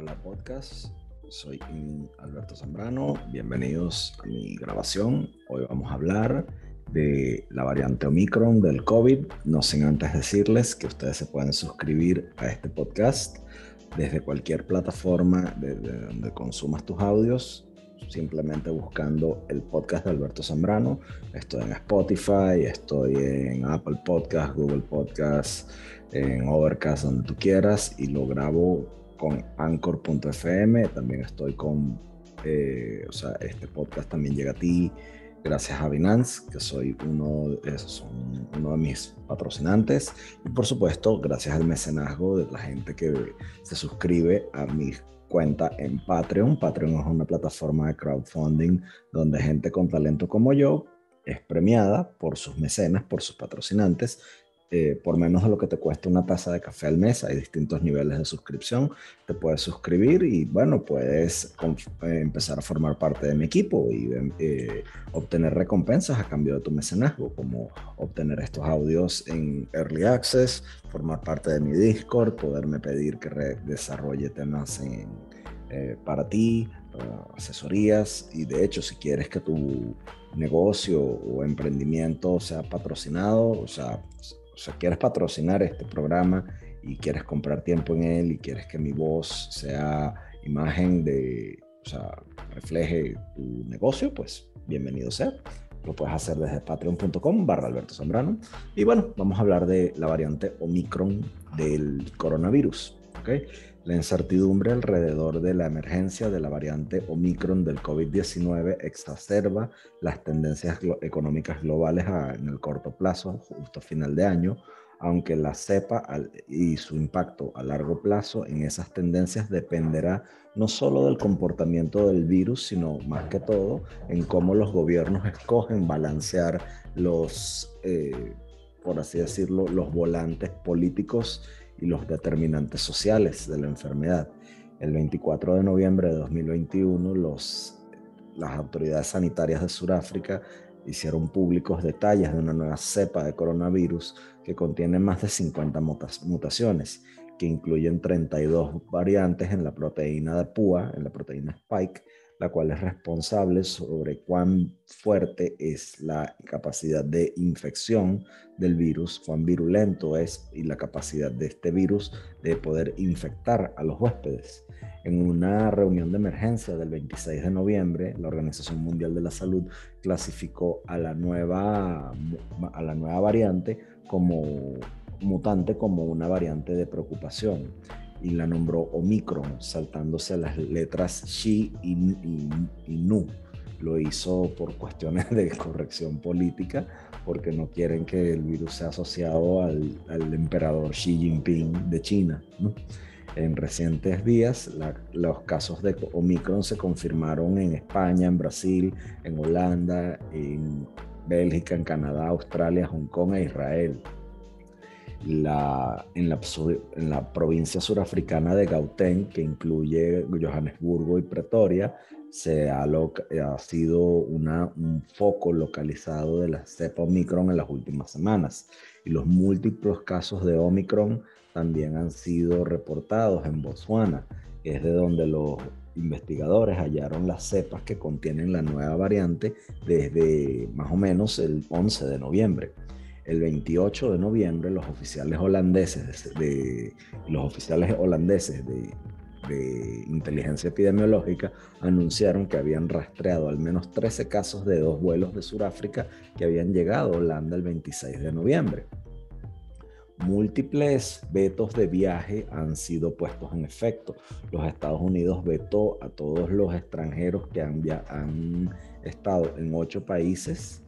Hola podcast, soy Alberto Zambrano, bienvenidos a mi grabación. Hoy vamos a hablar de la variante Omicron del COVID, no sin antes decirles que ustedes se pueden suscribir a este podcast desde cualquier plataforma desde donde consumas tus audios simplemente buscando el podcast de Alberto Zambrano. Estoy en Spotify, estoy en Apple Podcast, Google Podcast, en Overcast, donde tú quieras, y lo grabo con Anchor.fm. También estoy con, eh, o sea, este podcast también llega a ti gracias a Binance, que soy uno, son uno de mis patrocinantes. Y por supuesto, gracias al mecenazgo de la gente que se suscribe a mis cuenta en Patreon. Patreon es una plataforma de crowdfunding donde gente con talento como yo es premiada por sus mecenas, por sus patrocinantes eh, por menos de lo que te cuesta una taza de café al mes. Hay distintos niveles de suscripción. Te puedes suscribir y bueno, puedes eh, empezar a formar parte de mi equipo y eh, obtener recompensas a cambio de tu mecenazgo, como obtener estos audios en Early Access, formar parte de mi Discord, poderme pedir que desarrolle temas para ti, asesorías y de hecho si quieres que tu negocio o emprendimiento sea patrocinado, o sea, o sea, quieres patrocinar este programa y quieres comprar tiempo en él y quieres que mi voz sea imagen de, o sea, refleje tu negocio, pues bienvenido sea. Lo puedes hacer desde patreon.com barra Alberto Zambrano. Y bueno, vamos a hablar de la variante Omicron del coronavirus. ¿okay? La incertidumbre alrededor de la emergencia de la variante Omicron del COVID-19 exacerba las tendencias económicas globales en el corto plazo, justo final de año, aunque la cepa y su impacto a largo plazo en esas tendencias dependerá no solo del comportamiento del virus, sino más que todo en cómo los gobiernos escogen balancear los, eh, por así decirlo, los volantes políticos y los determinantes sociales de la enfermedad. El 24 de noviembre de 2021, los, las autoridades sanitarias de Sudáfrica hicieron públicos detalles de una nueva cepa de coronavirus que contiene más de 50 mutaciones, que incluyen 32 variantes en la proteína de PUA, en la proteína Spike, la cual es responsable sobre cuán fuerte es la capacidad de infección del virus, cuán virulento es y la capacidad de este virus de poder infectar a los huéspedes. En una reunión de emergencia del 26 de noviembre, la Organización Mundial de la Salud clasificó a la nueva, a la nueva variante como mutante como una variante de preocupación y la nombró Omicron, saltándose las letras Xi y, Nu. Lo hizo por cuestiones de corrección política, porque no quieren que el virus sea asociado al, emperador Xi Jinping de China. En recientes días, los casos de Omicron se confirmaron en España, en Brasil, en Holanda, en Bélgica, en Canadá, Australia, Hong Kong e Israel la, en, la, provincia surafricana de Gauteng, que incluye Johannesburgo y Pretoria, se ha, sido un foco localizado de la cepa Omicron en las últimas semanas. Y los múltiples casos de Omicron también han sido reportados en Botswana, que es de donde los investigadores hallaron las cepas que contienen la nueva variante desde más o menos el 11 de noviembre el 28 de noviembre los oficiales holandeses de, los oficiales holandeses de, inteligencia epidemiológica anunciaron que habían rastreado al menos 13 casos de dos vuelos de Sudáfrica que habían llegado a Holanda el 26 de noviembre. Múltiples vetos de viaje han sido puestos en efecto. Los Estados Unidos vetó a todos los extranjeros que han, han estado en ocho países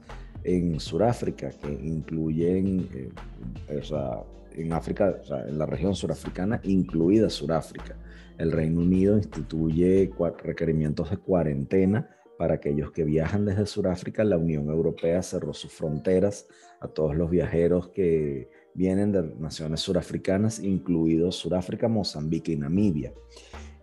en Sudáfrica, que incluyen, eh, o sea, en África, o sea, en la región surafricana, incluida Sudáfrica. El Reino Unido instituye requerimientos de cuarentena para aquellos que viajan desde Sudáfrica. La Unión Europea cerró sus fronteras a todos los viajeros que vienen de naciones surafricanas, incluidos Sudáfrica, Mozambique y Namibia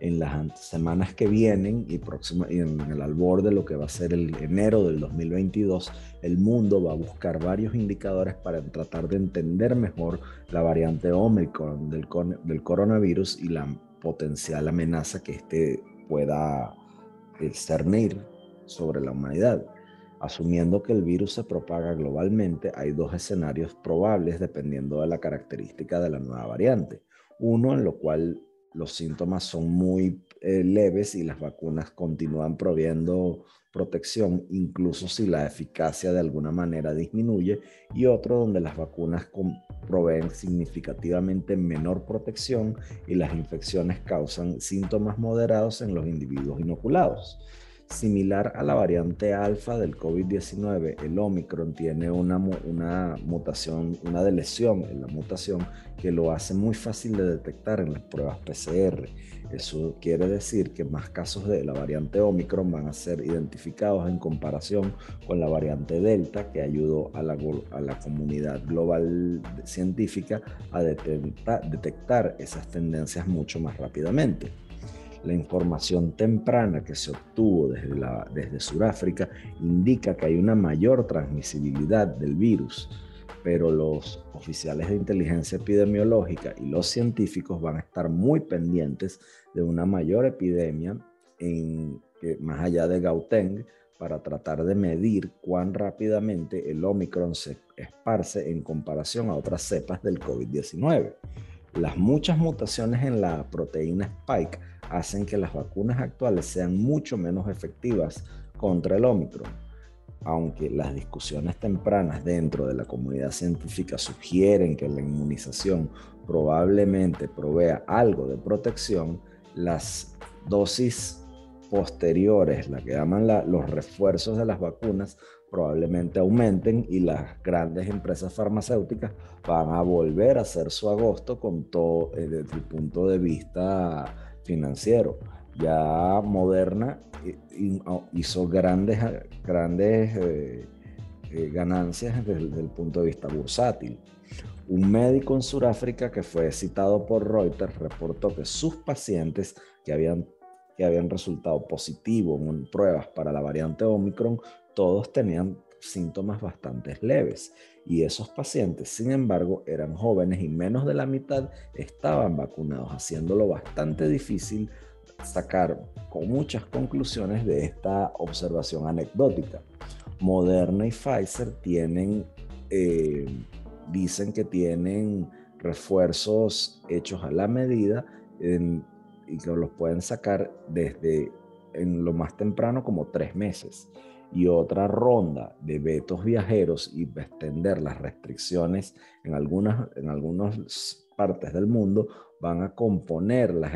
en las semanas que vienen y, próxima, y en el albor de lo que va a ser el enero del 2022, el mundo va a buscar varios indicadores para tratar de entender mejor la variante Omicron del, del coronavirus y la potencial amenaza que éste pueda discernir sobre la humanidad. Asumiendo que el virus se propaga globalmente, hay dos escenarios probables dependiendo de la característica de la nueva variante. Uno en lo cual los síntomas son muy eh, leves y las vacunas continúan proviendo protección, incluso si la eficacia de alguna manera disminuye, y otro donde las vacunas proveen significativamente menor protección y las infecciones causan síntomas moderados en los individuos inoculados. Similar a la variante alfa del COVID-19, el Omicron tiene una, una mutación, una delesión en la mutación que lo hace muy fácil de detectar en las pruebas PCR. Eso quiere decir que más casos de la variante Omicron van a ser identificados en comparación con la variante Delta, que ayudó a la, a la comunidad global científica a detectar esas tendencias mucho más rápidamente la información temprana que se obtuvo desde, la, Sudáfrica indica que hay una mayor transmisibilidad del virus, pero los oficiales de inteligencia epidemiológica y los científicos van a estar muy pendientes de una mayor epidemia en, más allá de Gauteng para tratar de medir cuán rápidamente el Omicron se esparce en comparación a otras cepas del COVID-19. Las muchas mutaciones en la proteína Spike hacen que las vacunas actuales sean mucho menos efectivas contra el Omicron. Aunque las discusiones tempranas dentro de la comunidad científica sugieren que la inmunización probablemente provea algo de protección, las dosis posteriores, la que llaman los refuerzos de las vacunas, probablemente aumenten y las grandes empresas farmacéuticas van a volver a hacer su agosto con todo eh, desde el punto de vista financiero. Ya Moderna hizo grandes, grandes eh, eh, ganancias desde, el punto de vista bursátil. Un médico en Sudáfrica que fue citado por Reuters reportó que sus pacientes que habían, que habían resultado positivos en pruebas para la variante Omicron, todos tenían síntomas bastante leves. Y esos pacientes, sin embargo, eran jóvenes y menos de la mitad estaban vacunados, haciéndolo bastante difícil sacar con muchas conclusiones de esta observación anecdótica. Moderna y Pfizer tienen, eh, dicen que tienen refuerzos hechos a la medida y que los pueden sacar desde en lo más temprano como tres meses y otra ronda de vetos viajeros y extender las restricciones en algunas, en partes del mundo van a componer las,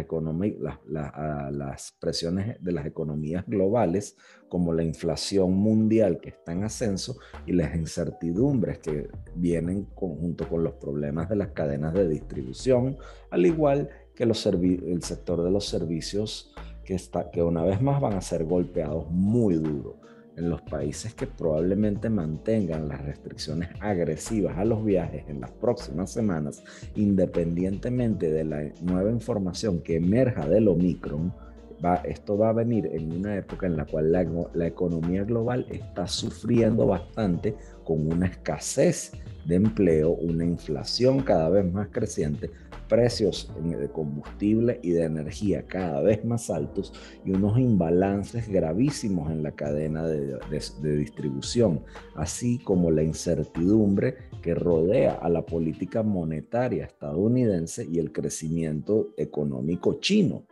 las, las presiones de las economías globales, como la inflación mundial que está en ascenso y las incertidumbres que vienen junto con los problemas de las cadenas de distribución, al igual que los el sector de los servicios que, está, que una vez más van a ser golpeados muy duro en los países que probablemente mantengan las restricciones agresivas a los viajes en las próximas semanas, independientemente de la nueva información que emerja del Omicron, va, esto va a venir en una época en la cual la, la economía global está sufriendo bastante con una escasez de empleo, una inflación cada vez más creciente, precios de combustible y de energía cada vez más altos y unos imbalances gravísimos en la cadena de, distribución, así como la incertidumbre que rodea a la política monetaria estadounidense y el crecimiento económico chino.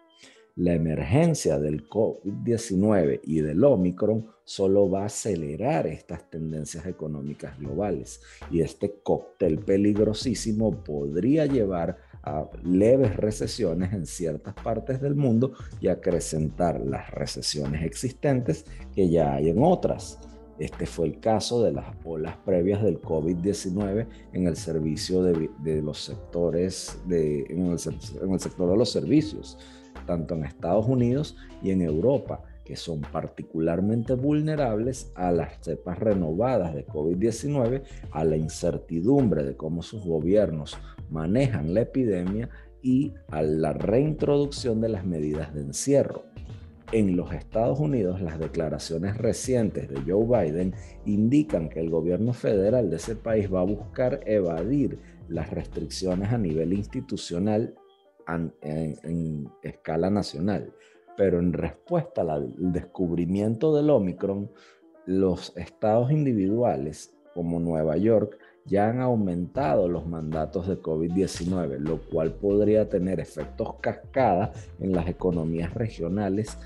La emergencia del COVID-19 y del Omicron solo va a acelerar estas tendencias económicas globales y este cóctel peligrosísimo podría llevar a leves recesiones en ciertas partes del mundo y acrecentar las recesiones existentes que ya hay en otras. Este fue el caso de las olas previas del COVID-19 en el servicio de, los sectores, en el sector de los servicios, tanto en Estados Unidos y en Europa que son particularmente vulnerables a las cepas renovadas de COVID-19, a la incertidumbre de cómo sus gobiernos manejan la epidemia y a la reintroducción de las medidas de encierro. En los Estados Unidos, las declaraciones recientes de Joe Biden indican que el gobierno federal de ese país va a buscar evadir las restricciones a nivel institucional en, escala nacional. Pero en respuesta al descubrimiento del Omicron, los estados individuales como Nueva York ya han aumentado los mandatos de COVID-19, lo cual podría tener efectos cascada en las economías regionales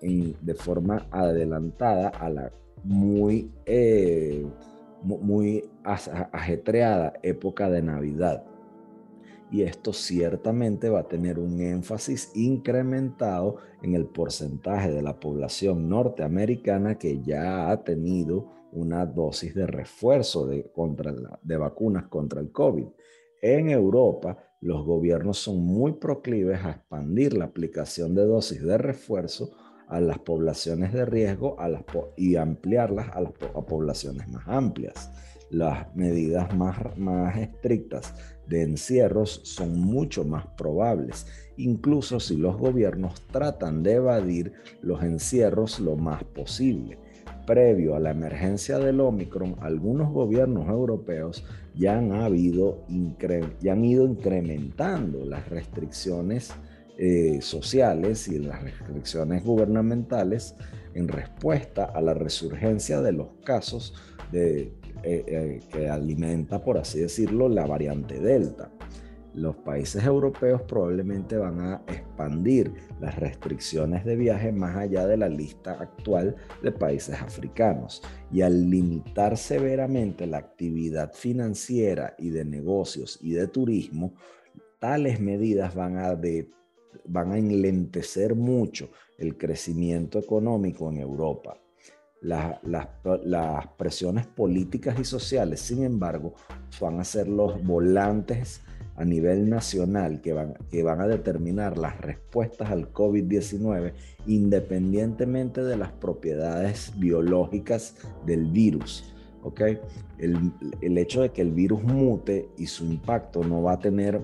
de forma adelantada a la muy, eh, muy ajetreada época de Navidad. Y esto ciertamente va a tener un énfasis incrementado en el porcentaje de la población norteamericana que ya ha tenido una dosis de refuerzo de, contra de vacunas contra el COVID. En Europa, los gobiernos son muy proclives a expandir la aplicación de dosis de refuerzo a las poblaciones de riesgo a las y ampliarlas a las poblaciones más amplias. Las medidas más, más estrictas de encierros son mucho más probables, incluso si los gobiernos tratan de evadir los encierros lo más posible. Previo a la emergencia del Omicron, algunos gobiernos europeos ya han, habido, ya han ido incrementando las restricciones eh, sociales y las restricciones gubernamentales en respuesta a la resurgencia de los casos de, eh, eh, que alimenta, por así decirlo, la variante Delta los países europeos probablemente van a expandir las restricciones de viaje más allá de la lista actual de países africanos. Y al limitar severamente la actividad financiera y de negocios y de turismo, tales medidas van a, van a enlentecer mucho el crecimiento económico en Europa. Las presiones políticas y sociales, sin embargo, van a ser los volantes a nivel nacional que van, que van a determinar las respuestas al COVID-19 independientemente de las propiedades biológicas del virus. El, el hecho de que el virus mute y su impacto no va a tener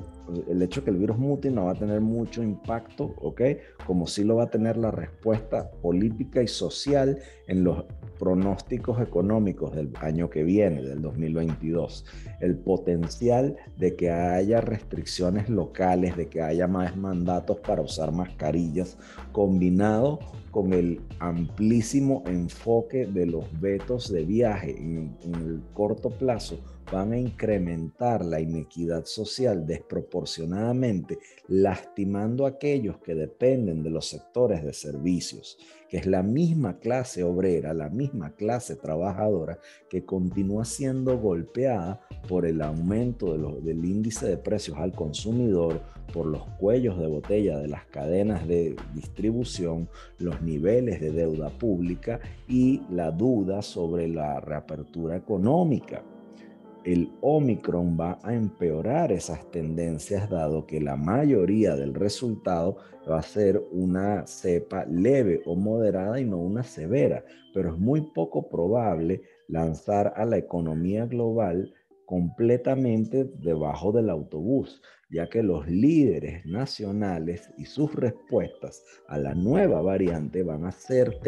el hecho de que el virus mute no va a tener mucho impacto, ¿ok? Como sí lo va a tener la respuesta política y social en los pronósticos económicos del año que viene, del 2022. El potencial de que haya restricciones locales, de que haya más mandatos para usar mascarillas, combinado con el amplísimo enfoque de los vetos de viaje en, en el corto plazo van a incrementar la inequidad social desproporcionadamente, lastimando a aquellos que dependen de los sectores de servicios, que es la misma clase obrera, la misma clase trabajadora que continúa siendo golpeada por el aumento del índice de precios al consumidor, por los cuellos de botella de las cadenas de distribución, los niveles de deuda pública y la duda sobre la reapertura económica el Omicron va a empeorar esas tendencias dado que la mayoría del resultado va a ser una cepa leve o moderada y no una severa, pero es muy poco probable lanzar a la economía global completamente debajo del autobús, ya que los líderes nacionales y sus respuestas a la nueva variante van a ser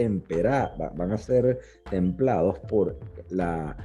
van a ser templados por la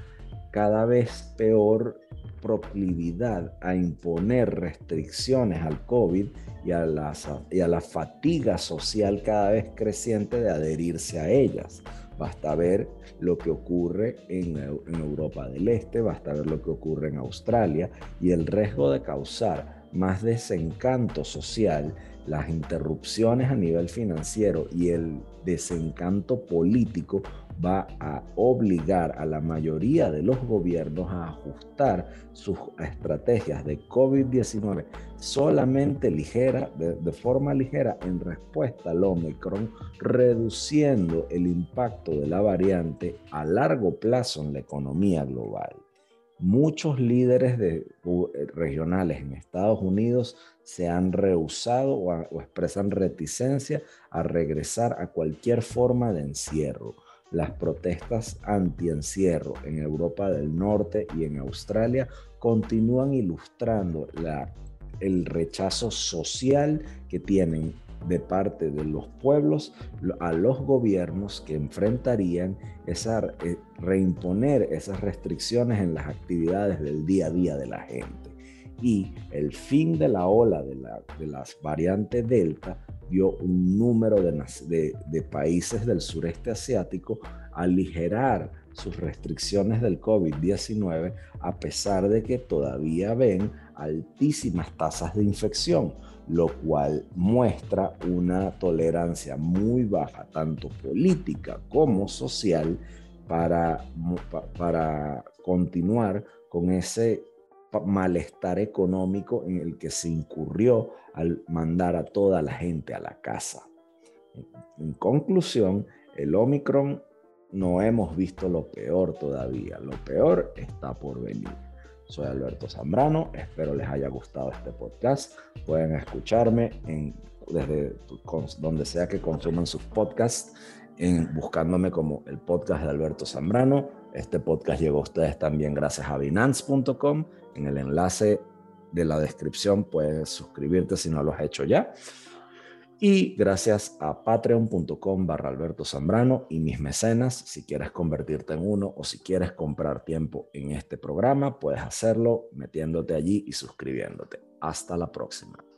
cada vez peor proclividad a imponer restricciones al COVID y a, la, y a la fatiga social cada vez creciente de adherirse a ellas. Basta ver lo que ocurre en, en, Europa del Este, basta ver lo que ocurre en Australia y el riesgo de causar más desencanto social, las interrupciones a nivel financiero y el desencanto político va a obligar a la mayoría de los gobiernos a ajustar sus estrategias de COVID-19 solamente ligera, de, forma ligera en respuesta al Omicron, reduciendo el impacto de la variante a largo plazo en la economía global. Muchos líderes de, regionales en Estados Unidos se han rehusado o expresan reticencia a regresar a cualquier forma de encierro las protestas anti-encierro en Europa del Norte y en Australia continúan ilustrando el rechazo social que tienen de parte de los pueblos a los gobiernos que enfrentarían eh, reimponer esas restricciones en las actividades del día a día de la gente. Y el fin de la ola de, la, de las variantes Delta dio un número de, países del sureste asiático aligerar sus restricciones del COVID-19 a pesar de que todavía ven altísimas tasas de infección, lo cual muestra una tolerancia muy baja, tanto política como social, para, para continuar con ese malestar económico en el que se incurrió al mandar a toda la gente a la casa. En conclusión, el Omicron no hemos visto lo peor todavía, lo peor está por venir. Soy Alberto Zambrano, espero les haya gustado este podcast. Pueden escucharme desde donde sea que consuman sus podcasts, en, buscándome como el podcast de Alberto Zambrano. Este podcast llegó a ustedes también gracias a binance.com en el enlace de la descripción puedes suscribirte si no lo has hecho ya. Y gracias a patreon.com barra Alberto Zambrano y mis mecenas, si quieres convertirte en uno o si quieres comprar tiempo en este programa, puedes hacerlo metiéndote allí y suscribiéndote. Hasta la próxima.